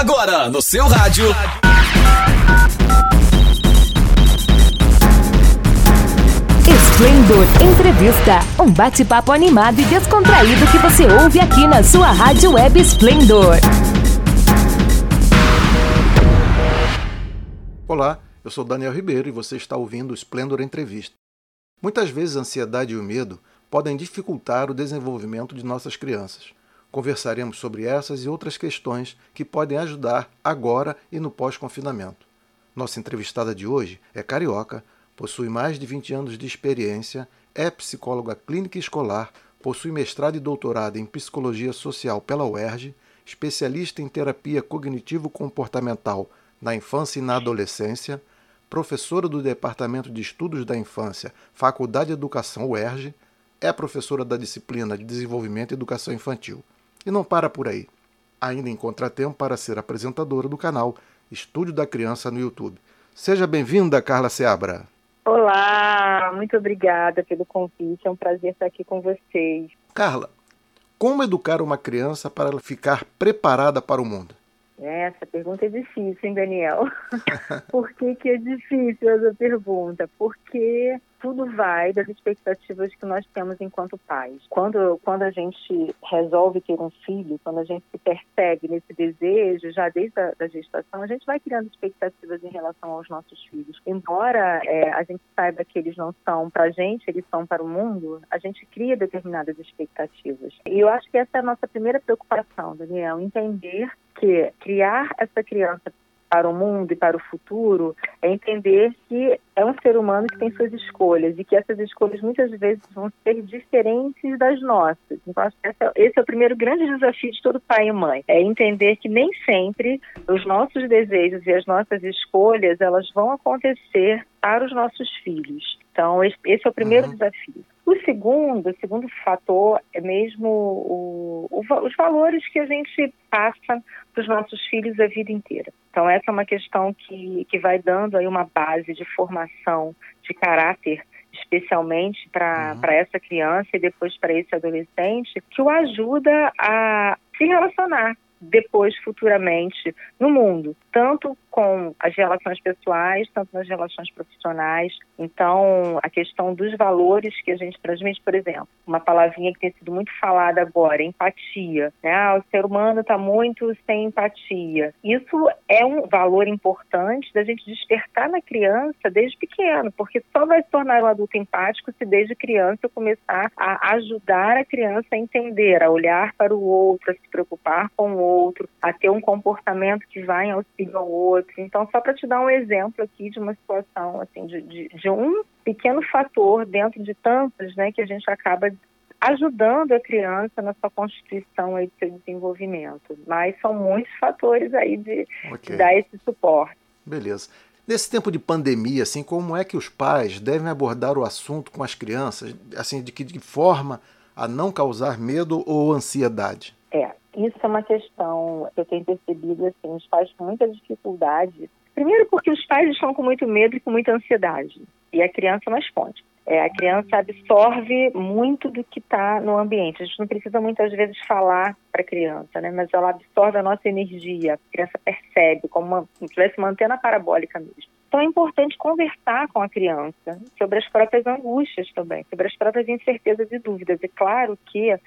Agora no seu rádio. Esplendor Entrevista, um bate-papo animado e descontraído que você ouve aqui na sua rádio web Esplendor. Olá, eu sou Daniel Ribeiro e você está ouvindo o Esplendor Entrevista. Muitas vezes a ansiedade e o medo podem dificultar o desenvolvimento de nossas crianças. Conversaremos sobre essas e outras questões que podem ajudar agora e no pós-confinamento. Nossa entrevistada de hoje é carioca, possui mais de 20 anos de experiência, é psicóloga clínica escolar, possui mestrado e doutorado em psicologia social pela UERJ, especialista em terapia cognitivo-comportamental na infância e na adolescência, professora do Departamento de Estudos da Infância, Faculdade de Educação UERJ, é professora da disciplina de Desenvolvimento e Educação Infantil. E não para por aí. Ainda encontra tempo para ser apresentadora do canal Estúdio da Criança no YouTube. Seja bem-vinda, Carla Seabra. Olá, muito obrigada pelo convite. É um prazer estar aqui com vocês. Carla, como educar uma criança para ela ficar preparada para o mundo? Essa pergunta é difícil, hein, Daniel? Por que, que é difícil essa pergunta? Porque tudo vai das expectativas que nós temos enquanto pais. Quando, quando a gente resolve ter um filho, quando a gente se persegue nesse desejo, já desde a da gestação, a gente vai criando expectativas em relação aos nossos filhos. Embora é, a gente saiba que eles não são para a gente, eles são para o mundo, a gente cria determinadas expectativas. E eu acho que essa é a nossa primeira preocupação, Daniel, entender que criar essa criança para o mundo e para o futuro é entender que é um ser humano que tem suas escolhas e que essas escolhas muitas vezes vão ser diferentes das nossas. Então, acho que esse é o primeiro grande desafio de todo pai e mãe, é entender que nem sempre os nossos desejos e as nossas escolhas elas vão acontecer para os nossos filhos. Então, esse é o primeiro uhum. desafio. O segundo, o segundo fator é mesmo o, o, os valores que a gente passa para os nossos filhos a vida inteira. Então, essa é uma questão que, que vai dando aí uma base de formação de caráter especialmente para uhum. essa criança e depois para esse adolescente, que o ajuda a se relacionar depois, futuramente, no mundo, tanto com as relações pessoais, tanto nas relações profissionais. Então, a questão dos valores que a gente transmite, por exemplo, uma palavrinha que tem sido muito falada agora, empatia. Né? Ah, o ser humano está muito sem empatia. Isso é um valor importante da gente despertar na criança desde pequeno, porque só vai se tornar um adulto empático se desde criança eu começar a ajudar a criança a entender, a olhar para o outro, a se preocupar com o outro, a ter um comportamento que vai em auxílio ao outro. Então, só para te dar um exemplo aqui de uma situação, assim, de, de, de um pequeno fator dentro de tantos, né, que a gente acaba ajudando a criança na sua constituição e seu desenvolvimento. Mas são muitos fatores aí de, okay. de dar esse suporte. Beleza. Nesse tempo de pandemia, assim, como é que os pais devem abordar o assunto com as crianças, assim, de que de forma a não causar medo ou ansiedade? É, isso é uma questão que eu tenho percebido, assim, os pais com muita dificuldade. Primeiro porque os pais estão com muito medo e com muita ansiedade, e a criança não responde. É, a criança absorve muito do que está no ambiente. A gente não precisa muitas vezes falar para a criança, né? mas ela absorve a nossa energia. A criança percebe, como se estivesse uma antena parabólica mesmo. Então é importante conversar com a criança sobre as próprias angústias também, sobre as próprias incertezas e dúvidas. É claro que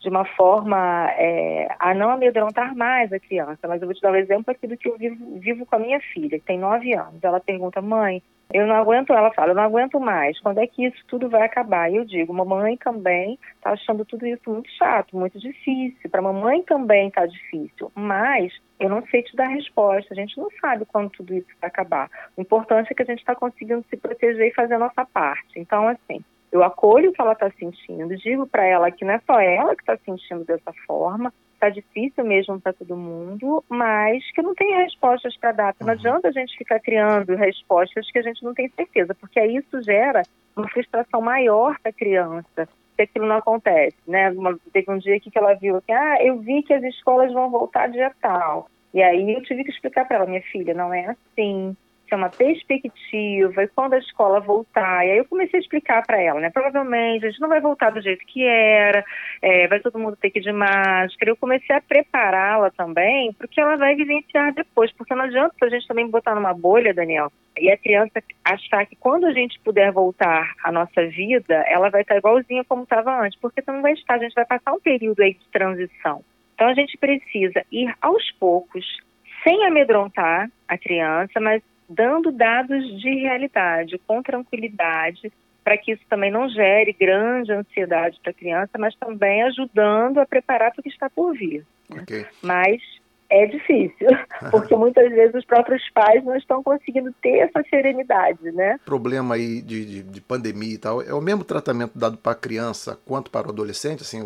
de uma forma é, a não amedrontar mais a criança. Mas eu vou te dar um exemplo aqui do que eu vivo, vivo com a minha filha, que tem nove anos. Ela pergunta, mãe, eu não aguento, ela fala, eu não aguento mais, quando é que isso tudo vai acabar? E eu digo, mamãe também está achando tudo isso muito chato, muito difícil, para mamãe também está difícil, mas eu não sei te dar resposta, a gente não sabe quando tudo isso vai acabar. O importante é que a gente está conseguindo se proteger e fazer a nossa parte. Então, assim, eu acolho o que ela está sentindo, digo para ela que não é só ela que está sentindo dessa forma, está difícil mesmo para todo mundo, mas que não tem respostas para dar. Não uhum. adianta a gente ficar criando respostas que a gente não tem certeza, porque aí isso gera uma frustração maior para a criança se aquilo não acontece, né? Uma, teve um dia aqui que ela viu assim, ah, eu vi que as escolas vão voltar dia tal. E aí eu tive que explicar para ela, minha filha, não é assim ser uma perspectiva, e quando a escola voltar, e aí eu comecei a explicar para ela, né? Provavelmente a gente não vai voltar do jeito que era, é, vai todo mundo ter que ir de máscara. Eu comecei a prepará-la também para o que ela vai vivenciar depois, porque não adianta a gente também botar numa bolha, Daniel, e a criança achar que quando a gente puder voltar à nossa vida, ela vai estar igualzinha como estava antes, porque não vai estar, a gente vai passar um período aí de transição. Então a gente precisa ir aos poucos, sem amedrontar a criança, mas dando dados de realidade, com tranquilidade, para que isso também não gere grande ansiedade para a criança, mas também ajudando a preparar para o que está por vir. Okay. Mas é difícil, porque muitas vezes os próprios pais não estão conseguindo ter essa serenidade, né? Problema aí de, de, de pandemia e tal, é o mesmo tratamento dado para a criança quanto para o adolescente? Assim,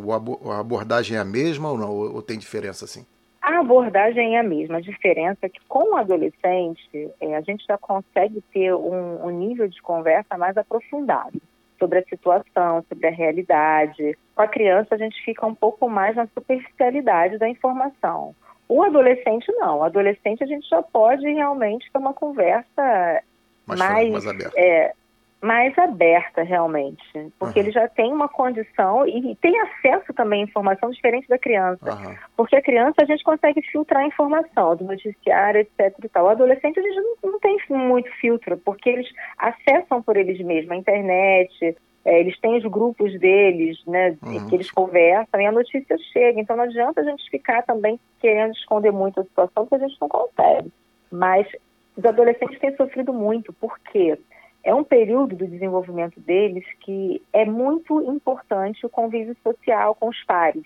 a abordagem é a mesma ou não? Ou tem diferença assim? A abordagem é a mesma. A diferença é que com o adolescente é, a gente já consegue ter um, um nível de conversa mais aprofundado sobre a situação, sobre a realidade. Com a criança a gente fica um pouco mais na superficialidade da informação. O adolescente não. O adolescente a gente já pode realmente ter uma conversa mais, mais, mais aberta. É, mais aberta realmente, porque uhum. ele já tem uma condição e tem acesso também à informação diferente da criança, uhum. porque a criança a gente consegue filtrar a informação do noticiário, etc e tal. O adolescente a gente não, não tem muito filtro, porque eles acessam por eles mesmos a internet, é, eles têm os grupos deles, né, uhum. que eles conversam e a notícia chega. Então não adianta a gente ficar também querendo esconder muito a situação, porque a gente não consegue. Mas os adolescentes têm sofrido muito, por quê? É um período do desenvolvimento deles que é muito importante o convívio social com os pares,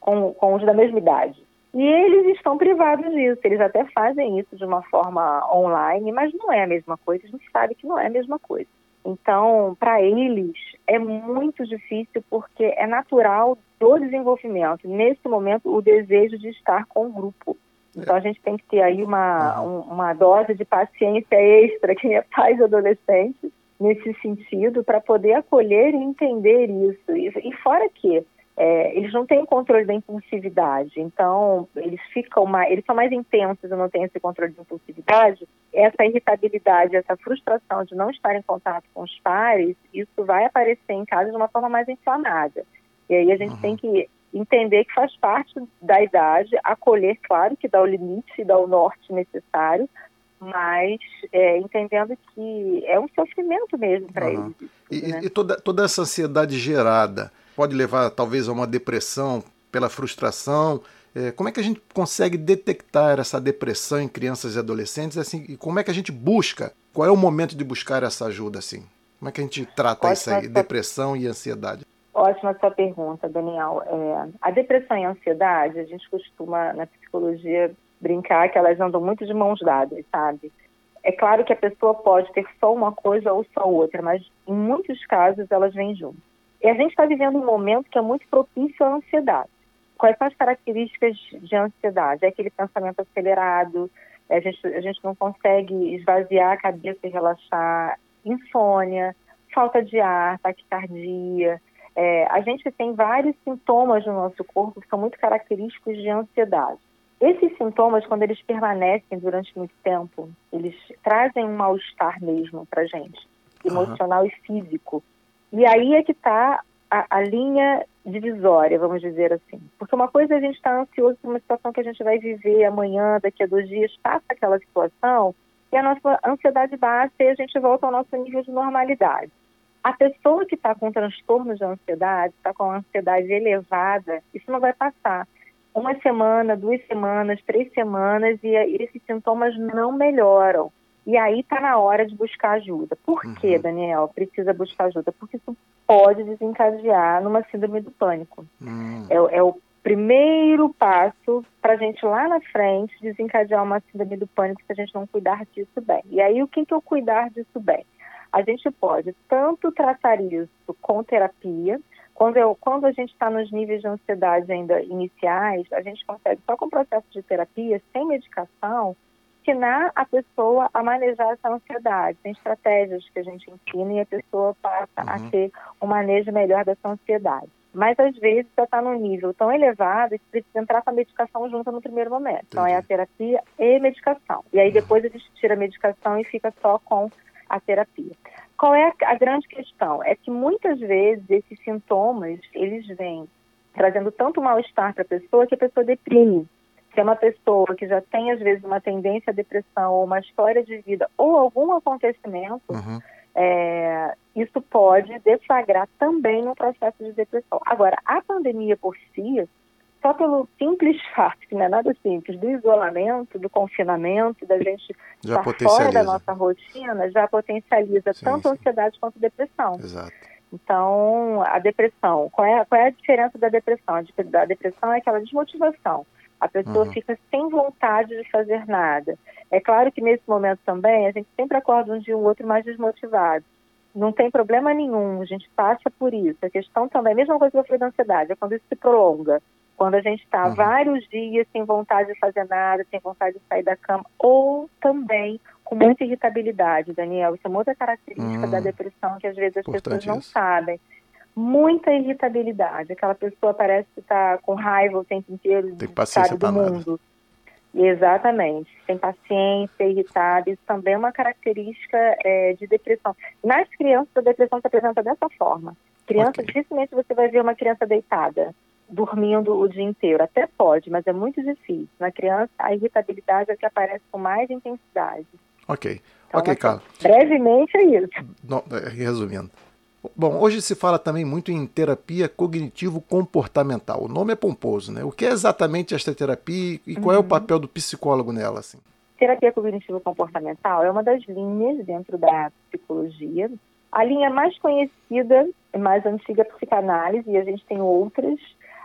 com, com os da mesma idade. E eles estão privados disso, eles até fazem isso de uma forma online, mas não é a mesma coisa, a gente sabe que não é a mesma coisa. Então, para eles, é muito difícil porque é natural do desenvolvimento, nesse momento, o desejo de estar com o grupo. Então a gente tem que ter aí uma, um, uma dose de paciência extra, quem é pai de adolescente, nesse sentido, para poder acolher e entender isso. E, e fora que é, eles não têm controle da impulsividade, então eles ficam mais, eles são mais intensos e não têm esse controle de impulsividade. Essa irritabilidade, essa frustração de não estar em contato com os pares, isso vai aparecer em casa de uma forma mais inflamada. E aí a gente uhum. tem que entender que faz parte da idade, acolher, claro, que dá o limite e dá o norte necessário, mas é, entendendo que é um sofrimento mesmo para uhum. eles. E, né? e toda, toda essa ansiedade gerada pode levar talvez a uma depressão pela frustração. É, como é que a gente consegue detectar essa depressão em crianças e adolescentes? Assim, e como é que a gente busca? Qual é o momento de buscar essa ajuda? Assim? Como é que a gente trata Pode isso aí, depressão e ansiedade? Ótima sua pergunta, Daniel. É, a depressão e a ansiedade, a gente costuma na psicologia brincar que elas andam muito de mãos dadas, sabe? É claro que a pessoa pode ter só uma coisa ou só outra, mas em muitos casos elas vêm juntas. E a gente está vivendo um momento que é muito propício à ansiedade. Quais são as características de ansiedade? É aquele pensamento acelerado, a gente, a gente não consegue esvaziar a cabeça e relaxar, insônia, falta de ar, taquicardia, é, a gente tem vários sintomas no nosso corpo que são muito característicos de ansiedade. Esses sintomas, quando eles permanecem durante muito tempo, eles trazem um mal-estar mesmo para gente, emocional uhum. e físico. E aí é que está a, a, linha divisória, vamos dizer assim. Porque uma coisa é a gente estar tá ansioso por uma situação que a gente vai viver amanhã, daqui a dois dias, passa aquela situação, e a nossa ansiedade baixa e a gente volta ao nosso nível de normalidade. A pessoa que está com transtorno de ansiedade, está com ansiedade elevada, isso não vai passar. Uma semana, duas semanas, três semanas e esses sintomas não melhoram. E aí está na hora de buscar ajuda. Por uhum. que, Daniel, precisa buscar ajuda? Porque isso pode desencadear numa síndrome do pânico. Uhum. É, é, o primeiro passo para a gente lá na frente desencadear uma síndrome do pânico se a gente não cuidar disso bem. E aí o que, que eu cuidar disso bem? A gente pode tanto tratar isso com terapia, quando, eu, quando a gente está nos níveis de ansiedade ainda iniciais, a gente consegue, só com o processo de terapia, sem medicação, ensinar a pessoa a manejar essa ansiedade. Tem estratégias que a gente ensina e a pessoa passa uhum. a ter um manejo melhor dessa ansiedade. mas às vezes já está num nível tão elevado que precisa entrar com a medicação junto no primeiro momento. Entendi. Então é a terapia e medicação. E aí uhum. depois a gente tira a medicação e fica só com a terapia. Qual é a, grande questão? É que muitas vezes esses sintomas, eles vêm trazendo tanto mal-estar para a pessoa que a pessoa deprime. Se é uma pessoa que já tem, às vezes, uma tendência à depressão ou uma história de vida ou algum acontecimento, uhum. é, isso pode deflagrar também no processo de depressão. Agora, a pandemia por si, só pelo simples fato, que não é nada simples, do isolamento, do confinamento, da gente já estar fora da nossa rotina, já potencializa sim, tanto sim. ansiedade quanto depressão. Exato. Então, a depressão, qual é, qual é a diferença da depressão? A depressão é aquela desmotivação. A pessoa uhum. fica sem vontade de fazer nada. É claro que nesse momento também a gente sempre acorda um dia um outro mais desmotivado. Não tem problema nenhum, a gente passa por isso. A questão também, a mesma coisa que eu falei da ansiedade, é quando isso se prolonga. Quando a gente está uhum. vários dias sem vontade de fazer nada, sem vontade de sair da cama, ou também com muita irritabilidade, Daniel. Isso é uma outra característica da hum. depressão que às vezes as pessoas não isso. sabem. Muita irritabilidade. Aquela pessoa parece que está com raiva o tempo inteiro, Tem sabe, do mundo. Nada. Exatamente. Sem paciência, irritada. Isso também é uma característica é, de depressão. Nas crianças, a depressão se apresenta dessa forma. Criança, okay. dificilmente você vai ver uma criança deitada dormindo o dia inteiro. Até pode, mas é muito difícil. Na criança, a irritabilidade é que aparece com mais intensidade. Ok. Então, ok, Carla. Brevemente é isso. É, resumindo. Bom, hoje se fala também muito em terapia cognitivo-comportamental. O nome é pomposo, né? O que é exatamente esta terapia e qual uhum. é o uhum. papel do psicólogo nela? Assim? Terapia cognitivo-comportamental é uma das linhas dentro da psicologia. A linha mais conhecida, mais antiga, é a psicanálise, e a gente tem outras.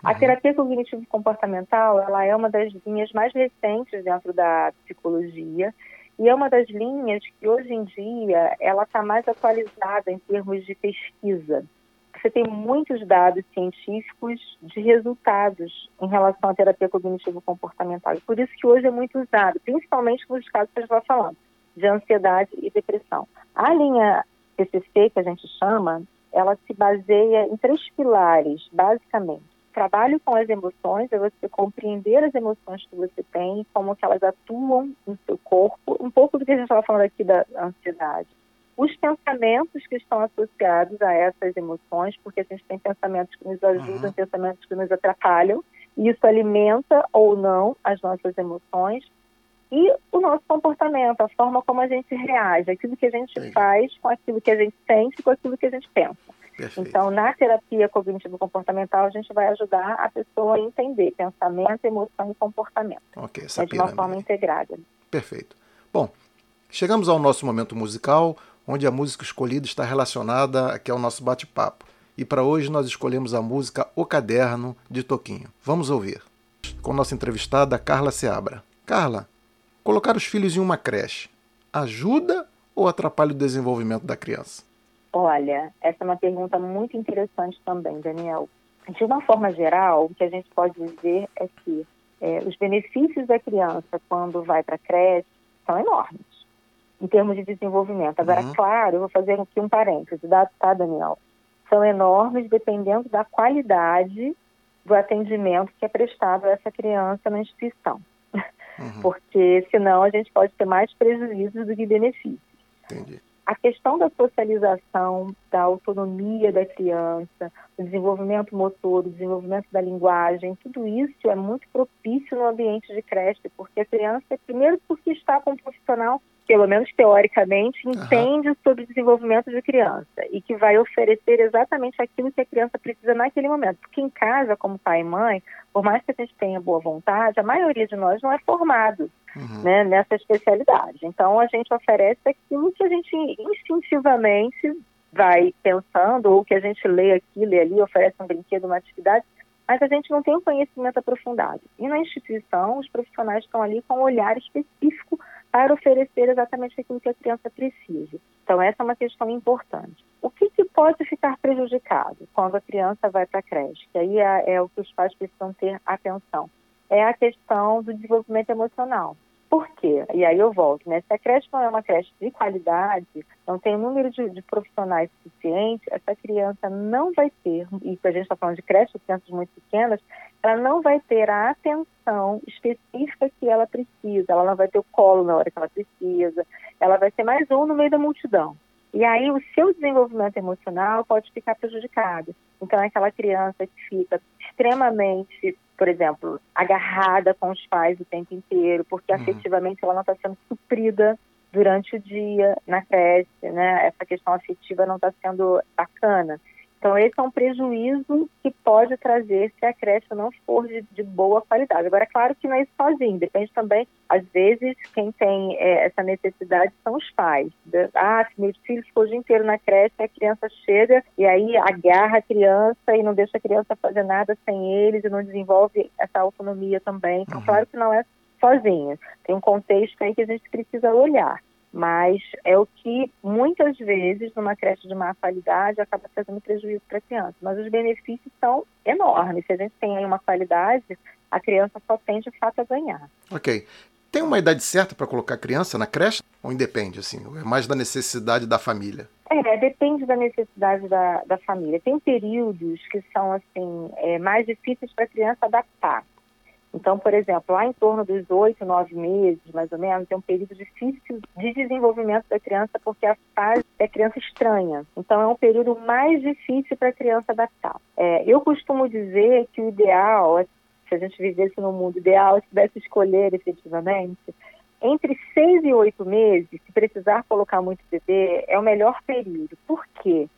A uhum. terapia cognitivo-comportamental ela é uma das linhas mais recentes dentro da psicologia e é uma das linhas que hoje em dia ela está mais atualizada em termos de pesquisa. Você tem muitos dados científicos de resultados em relação à terapia cognitivo-comportamental. E por isso que hoje é muito usado, principalmente nos casos que a gente vai falando, de ansiedade e depressão. A linha PCC, que a gente chama, ela se baseia em três pilares, basicamente trabalho com as emoções é você compreender as emoções que você tem, como que elas atuam no seu corpo, um pouco do que a gente estava falando aqui da ansiedade. Os pensamentos que estão associados a essas emoções, porque a gente tem pensamentos que nos ajudam, uhum. pensamentos que nos atrapalham, e isso alimenta ou não as nossas emoções. E o nosso comportamento, a forma como a gente reage, aquilo que a gente Sim. faz com aquilo que a gente sente, com aquilo que a gente pensa. Perfeito. Então, na terapia cognitivo-comportamental, a gente vai ajudar a pessoa a entender pensamento, emoção e comportamento. Ok, essa é de uma forma integrada. Perfeito. Bom, chegamos ao nosso momento musical, onde a música escolhida está relacionada aqui ao nosso bate-papo. E para hoje nós escolhemos a música O Caderno, de Toquinho. Vamos ouvir. Com nossa entrevistada Carla Seabra. Carla, colocar os filhos em uma creche ajuda ou atrapalha o desenvolvimento da criança? Olha, essa é uma pergunta muito interessante também, Daniel. De uma forma geral, o que a gente pode dizer é que é, os benefícios da criança quando vai para a creche são enormes, em termos de desenvolvimento. Agora, uhum. claro, eu vou fazer aqui um parêntese, tá, Daniel? São enormes dependendo da qualidade do atendimento que é prestado a essa criança na instituição. Uhum. Porque senão a gente pode ter mais prejuízos do que benefícios. Entendi a questão da socialização, da autonomia da criança, o desenvolvimento motor, o desenvolvimento da linguagem, tudo isso é muito propício no ambiente de creche, porque a criança, primeiro porque está com um profissional pelo menos teoricamente, entende uhum. sobre o desenvolvimento de criança e que vai oferecer exatamente aquilo que a criança precisa naquele momento. Porque em casa, como pai e mãe, por mais que a gente tenha boa vontade, a maioria de nós não é formado uhum. né, nessa especialidade. Então, a gente oferece aquilo que a gente instintivamente vai pensando, ou que a gente lê aqui, lê ali, oferece um brinquedo, uma atividade, mas a gente não tem um conhecimento aprofundado. E na instituição, os profissionais estão ali com um olhar específico para oferecer exatamente aquilo que a criança precisa. Então, essa é uma questão importante. O que, que pode ficar prejudicado quando a criança vai para a creche? Que aí é, é, o que os pais precisam ter atenção. É a questão do desenvolvimento emocional. Por quê? E aí eu volto, né? Se a creche não é uma creche de qualidade, não tem um número de, de profissionais suficiente, essa criança não vai ter, e a gente está falando de creche, crianças muito pequenas, ela não vai ter a atenção específica que ela precisa, ela não vai ter o colo na hora que ela precisa, ela vai ser mais um no meio da multidão. E aí o seu desenvolvimento emocional pode ficar prejudicado. Então é aquela criança que fica extremamente, por exemplo, agarrada com os pais o tempo inteiro, porque uhum. afetivamente ela não está sendo suprida durante o dia na creche, né? Essa questão afetiva não está sendo bacana. Então, esse é um prejuízo que pode trazer se a creche não for de, de boa qualidade. Agora, é claro que não é isso sozinho, depende também, às vezes, quem tem é, essa necessidade são os pais. Ah, meu filho ficou o dia inteiro na creche, a criança chega e aí agarra a criança e não deixa a criança fazer nada sem eles e não desenvolve essa autonomia também. Então, uhum. claro que não é sozinha. Tem um contexto aí que a gente precisa olhar mas é o que muitas vezes numa creche de má qualidade acaba trazendo prejuízo para a criança. Mas os benefícios são enormes. Se a gente tem aí uma qualidade, a criança só tem de fato a ganhar. Ok. Tem uma idade certa para colocar a criança na creche? Ou independe, assim? É mais da necessidade da família? É, depende da necessidade da, da família. Tem períodos que são, assim, é, mais difíceis para a criança adaptar. Então, por exemplo, lá em torno dos oito, nove meses, mais ou menos, é um período difícil de desenvolvimento da criança, porque a fase é criança estranha. Então, é um período mais difícil para a criança adaptar. É, eu costumo dizer que o ideal, se a gente vivesse no mundo ideal, se pudesse escolher efetivamente, entre seis e oito meses, se precisar colocar muito bebê, é o melhor período. Por quê?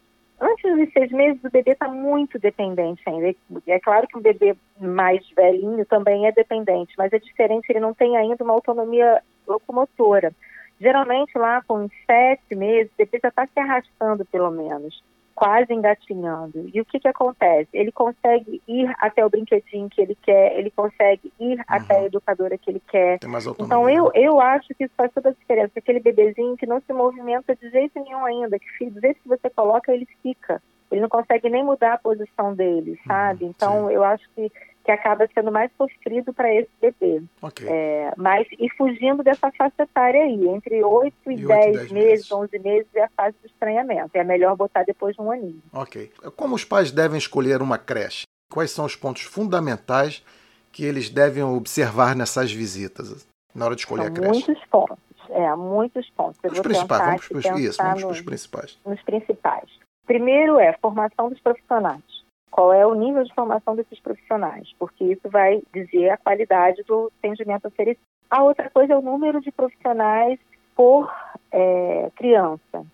Antes dos seis meses, o bebê está muito dependente ainda. É claro que um bebê mais velhinho também é dependente, mas é diferente, ele não tem ainda uma autonomia locomotora. Geralmente, lá com sete meses, o bebê já está se arrastando, pelo menos quase engatinhando. E o que, que acontece? Ele consegue ir até o brinquedinho que ele quer, ele consegue ir uhum. até a educadora que ele quer. então eu, eu acho que isso faz toda a diferença. Aquele bebezinho que não se movimenta de jeito nenhum ainda, que do jeito que você coloca, ele fica. Ele não consegue nem mudar a posição dele, uhum, sabe? Então sim. eu acho que que acaba sendo mais sofrido para esse bebê. Okay. É, mas, e fugindo dessa faixa etária aí, entre 8 e, e 10, 10 meses, meses, 11 meses é a fase do estranhamento. É melhor botar depois de um aninho. Ok. Como os pais devem escolher uma creche? Quais são os pontos fundamentais que eles devem observar nessas visitas, na hora de escolher são a creche? Muitos pontos. É, muitos pontos. os principais, vamos para os, isso, vamos para os principais. Nos principais. Primeiro é formação dos profissionais qual é o nível de formação desses profissionais, porque isso vai dizer a qualidade do atendimento oferecido. A outra coisa é o número de profissionais por é, criança.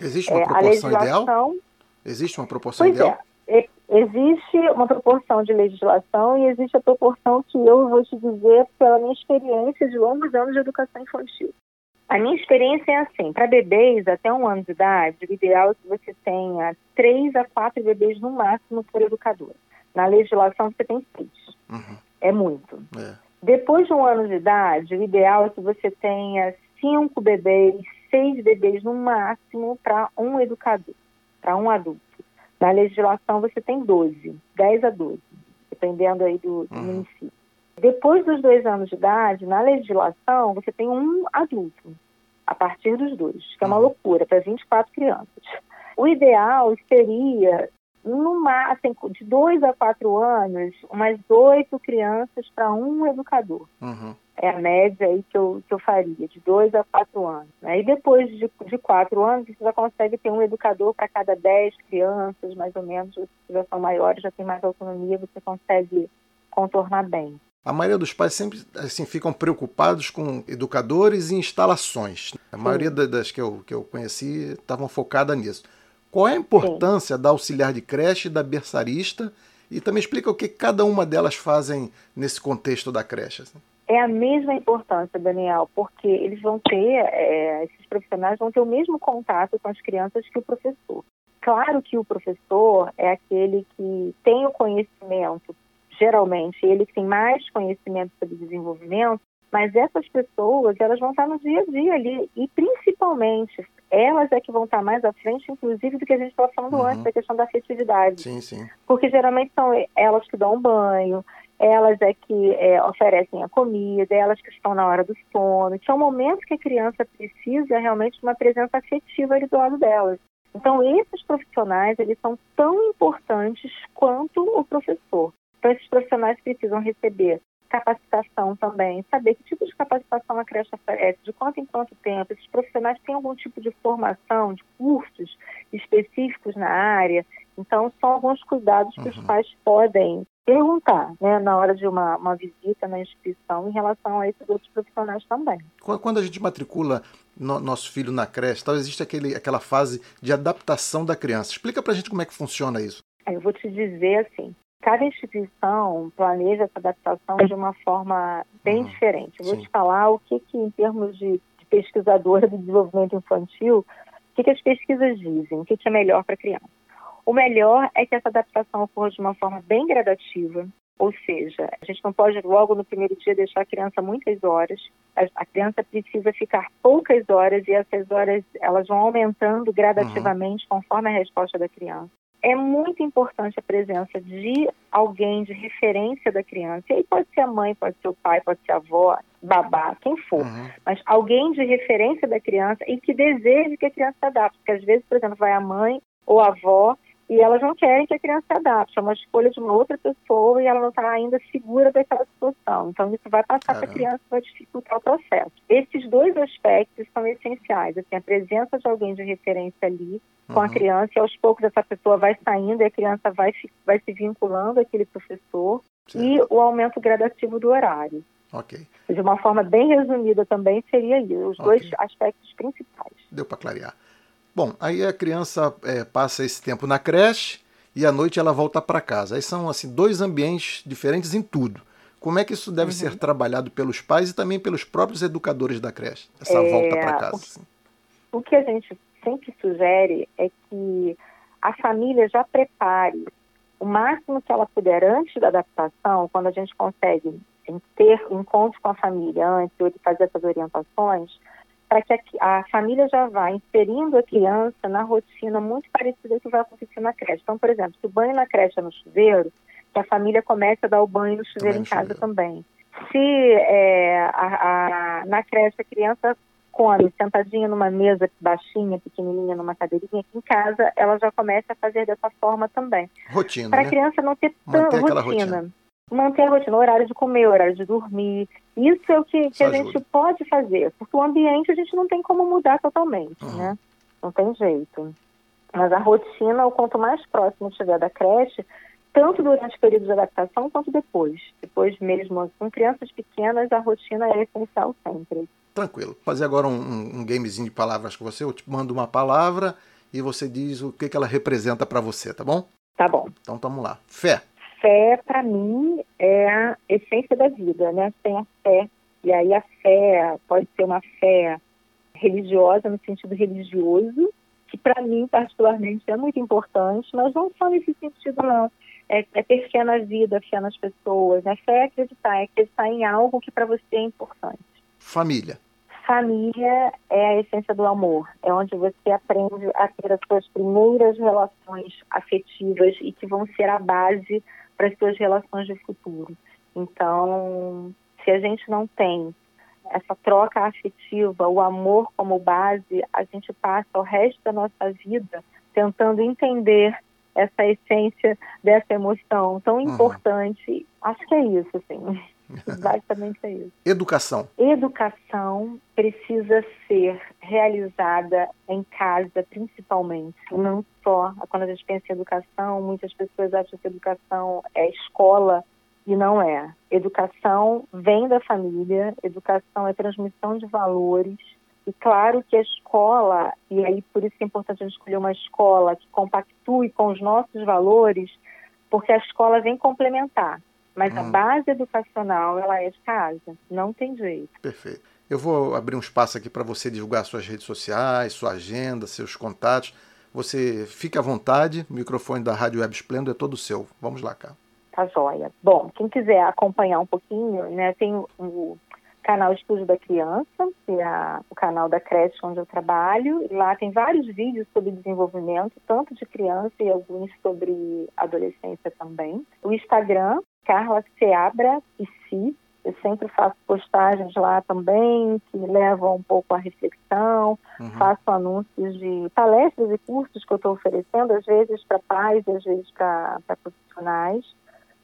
Existe uma é, proporção ideal? Existe uma proporção pois ideal? É, existe uma proporção de legislação e existe a proporção que eu vou te dizer pela minha experiência de longos anos de educação infantil. A minha experiência é assim, para bebês até um ano de idade, o ideal é que você tenha três a quatro bebês no máximo por educador. Na legislação você tem seis. Uhum. É muito. É. Depois de um ano de idade, o ideal é que você tenha cinco bebês, seis bebês no máximo para um educador, para um adulto. Na legislação você tem 12, 10 a 12, dependendo aí do, do uhum. município. Depois dos dois anos de idade, na legislação, você tem um adulto, a partir dos dois, que é uma uhum. loucura, para 24 crianças. O ideal seria, no máximo, de dois a quatro anos, umas oito crianças para um educador. Uhum. É a média aí que eu, que eu faria, de dois a quatro anos. Né? E depois de, de quatro anos, você já consegue ter um educador para cada dez crianças, mais ou menos. Se já são maiores, já tem mais autonomia, você consegue contornar bem. A maioria dos pais sempre assim ficam preocupados com educadores e instalações. A maioria das que eu, que eu conheci estavam focada nisso. Qual é a importância Sim. da auxiliar de creche, da berçarista? E também explica o que cada uma delas fazem nesse contexto da creche. Assim. É a mesma importância, Daniel, porque eles vão ter, é, esses profissionais vão ter o mesmo contato com as crianças que o professor. Claro que o professor é aquele que tem o conhecimento geralmente ele que tem mais conhecimento sobre desenvolvimento, mas essas pessoas, elas vão estar no dia a dia ali e principalmente elas é que vão estar mais à frente, inclusive, do que a gente estava falando uhum. antes, da questão da afetividade. Sim, sim. Porque geralmente são elas que dão banho, elas é que é, oferecem a comida, elas que estão na hora do sono, que é um momento que a criança precisa realmente de uma presença afetiva ali do lado delas. Então, esses profissionais, eles são tão importantes quanto o professor. Então, esses profissionais precisam receber capacitação também, saber que tipo de capacitação a creche oferece, de quanto em quanto tempo. Esses profissionais têm algum tipo de formação, de cursos específicos na área. Então, são alguns cuidados que uhum. os pais podem perguntar né, na hora de uma, uma visita na instituição em relação a esses outros profissionais também. Quando a gente matricula no, nosso filho na creche, talvez existe aquele, aquela fase de adaptação da criança. Explica para a gente como é que funciona isso. Eu vou te dizer assim, cada instituição planeja essa adaptação de uma forma bem uhum. diferente. Eu vou Sim. te falar o que, que em termos de, de pesquisadora do desenvolvimento infantil, o que, que as pesquisas dizem, o que, que é melhor para a criança. O melhor é que essa adaptação ocorra de uma forma bem gradativa, ou seja, a gente não pode logo no primeiro dia deixar a criança muitas horas. A, criança precisa ficar poucas horas e essas horas elas vão aumentando gradativamente uhum. conforme a resposta da criança. É muito importante a presença de alguém de referência da criança. E aí pode ser a mãe, pode ser o pai, pode ser a avó, babá, quem for. Uhum. Mas alguém de referência da criança e que deseje que a criança se adapte. Porque às vezes, por exemplo, vai a mãe ou a avó e elas não querem que a criança se adapte, é uma escolha de uma outra pessoa e ela não está ainda segura daquela situação. Então, isso vai passar para a criança vai dificultar o processo. Esses dois aspectos são essenciais, assim, a presença de alguém de referência ali com uhum. a criança e aos poucos essa pessoa vai saindo e a criança vai, vai se vinculando àquele professor certo. e o aumento gradativo do horário. Ok. De uma forma bem resumida também seria isso, os okay. dois aspectos principais. Deu para clarear. Bom, aí a criança é, passa esse tempo na creche e à noite ela volta para casa. Aí são assim dois ambientes diferentes em tudo. Como é que isso deve uhum. ser trabalhado pelos pais e também pelos próprios educadores da creche, essa é, volta para casa? O, assim? o que a gente sempre sugere é que a família já prepare o máximo que ela puder antes da adaptação, quando a gente consegue ter encontro com a família antes de fazer essas orientações, para que a, a, família já vá inserindo a criança na rotina muito parecida que vai acontecer na creche. Então, por exemplo, se o banho na creche é no chuveiro, que a família comece a dar o banho no chuveiro em casa chuveiro. também. Se é, a, a, na creche a criança come sentadinha numa mesa baixinha, pequenininha, numa cadeirinha, em casa ela já começa a fazer dessa forma também. Rotina, Para a né? criança não ter tanta rotina. rotina manter a rotina, horário de comer, horário de dormir. Isso é o que, que a gente pode fazer, porque o ambiente a gente não tem como mudar totalmente, uhum. né? Não tem jeito. Mas a rotina, o quanto mais próximo estiver da creche, tanto durante o período de adaptação quanto depois. Depois mesmo, com crianças pequenas, a rotina é essencial sempre. Tranquilo. Vou fazer agora um, um gamezinho de palavras com você. Eu te mando uma palavra e você diz o que, que ela representa para você, tá bom? Tá bom. Então, vamos lá. Fé fé, para mim, é a essência da vida, né? Sem a fé. E aí a fé pode ser uma fé religiosa, no sentido religioso, que para mim, particularmente, é muito importante, mas não só nesse sentido, não. É, é ter fé na vida, fé nas pessoas. Né? Fé é acreditar, é acreditar em algo que para você é importante. Família. Família é a essência do amor. É onde você aprende a ter as suas primeiras relações afetivas e que vão ser a base para as suas relações de futuro. Então, se a gente não tem essa troca afetiva, o amor como base, a gente passa o resto da nossa vida tentando entender essa essência dessa emoção tão uhum. importante. Acho que é isso, assim. Basicamente é isso. Educação. Educação precisa ser realizada em casa, principalmente. Não só. Quando a gente pensa em educação, muitas pessoas acham que educação é escola e não é. Educação vem da família, educação é transmissão de valores. E claro que a escola, e aí por isso é importante a gente escolher uma escola que compactue com os nossos valores, porque a escola vem complementar. Mas hum. a base educacional, ela é de casa. Não tem jeito. Perfeito. Eu vou abrir um espaço aqui para você divulgar suas redes sociais, sua agenda, seus contatos. Você fica à vontade, o microfone da Rádio Web Esplendor é todo seu. Vamos lá, cá. Tá joia. Bom, quem quiser acompanhar um pouquinho, né, tem o canal Estúdio da Criança, que é o canal da creche onde eu trabalho. E lá tem vários vídeos sobre desenvolvimento, tanto de criança e alguns sobre adolescência também. O Instagram, Carla Seabra e Si. Eu sempre faço postagens lá também que levam um pouco à reflexão. Uhum. Faço anúncios de palestras e cursos que eu estou oferecendo, às vezes para pais e às vezes para profissionais.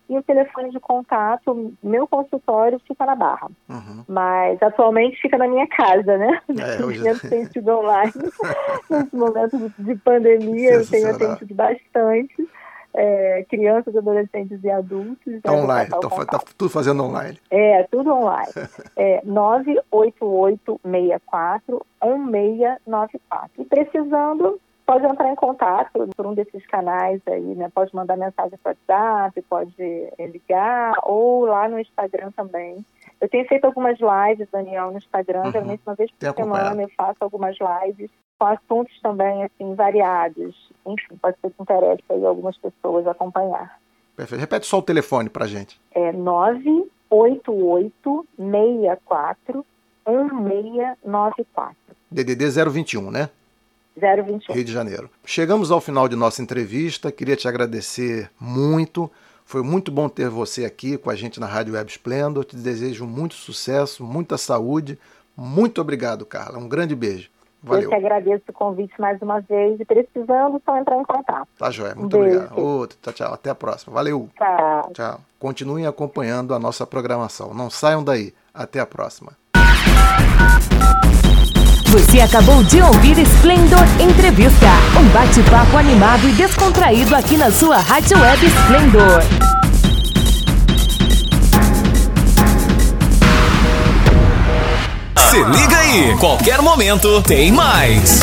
E o telefone de contato, meu consultório fica na Barra. Uhum. Mas atualmente fica na minha casa, né? É, hoje... Eu tenho sido online. Nesse momento de pandemia, eu tenho atendido bastante é, crianças, adolescentes e adultos. Está online, está tá tudo fazendo online. É, tudo online. é 98864 1694. E precisando, pode entrar em contato por um desses canais aí, né? Pode mandar mensagem para WhatsApp, pode é, ligar, ou lá no Instagram também. Eu tenho feito algumas lives, Daniel, no Instagram, uhum. geralmente uma vez por semana eu faço algumas lives com assuntos também assim variados. Enfim, pode ser que interesse aí algumas pessoas acompanhar. Perfeito. Repete só o telefone para gente. É 988 64 1694. DDD 021, né? 021. Rio de Janeiro. Chegamos ao final de nossa entrevista. Queria te agradecer muito. Foi muito bom ter você aqui com a gente na Rádio Web Splendor. Te desejo muito sucesso, muita saúde. Muito obrigado, Carla. Um grande beijo. Valeu. Eu que agradeço o convite mais uma vez e precisando, só entrar em contato. Tá, Joé. Muito um obrigado. Outro. Tchau, tchau. Até a próxima. Valeu. Tchau. Tchau. Continuem acompanhando a nossa programação. Não saiam daí. Até a próxima. Você acabou de ouvir Splendor Entrevista, um bate-papo animado e descontraído aqui na sua Rádio Web Splendor. Se liga aí, qualquer momento tem mais.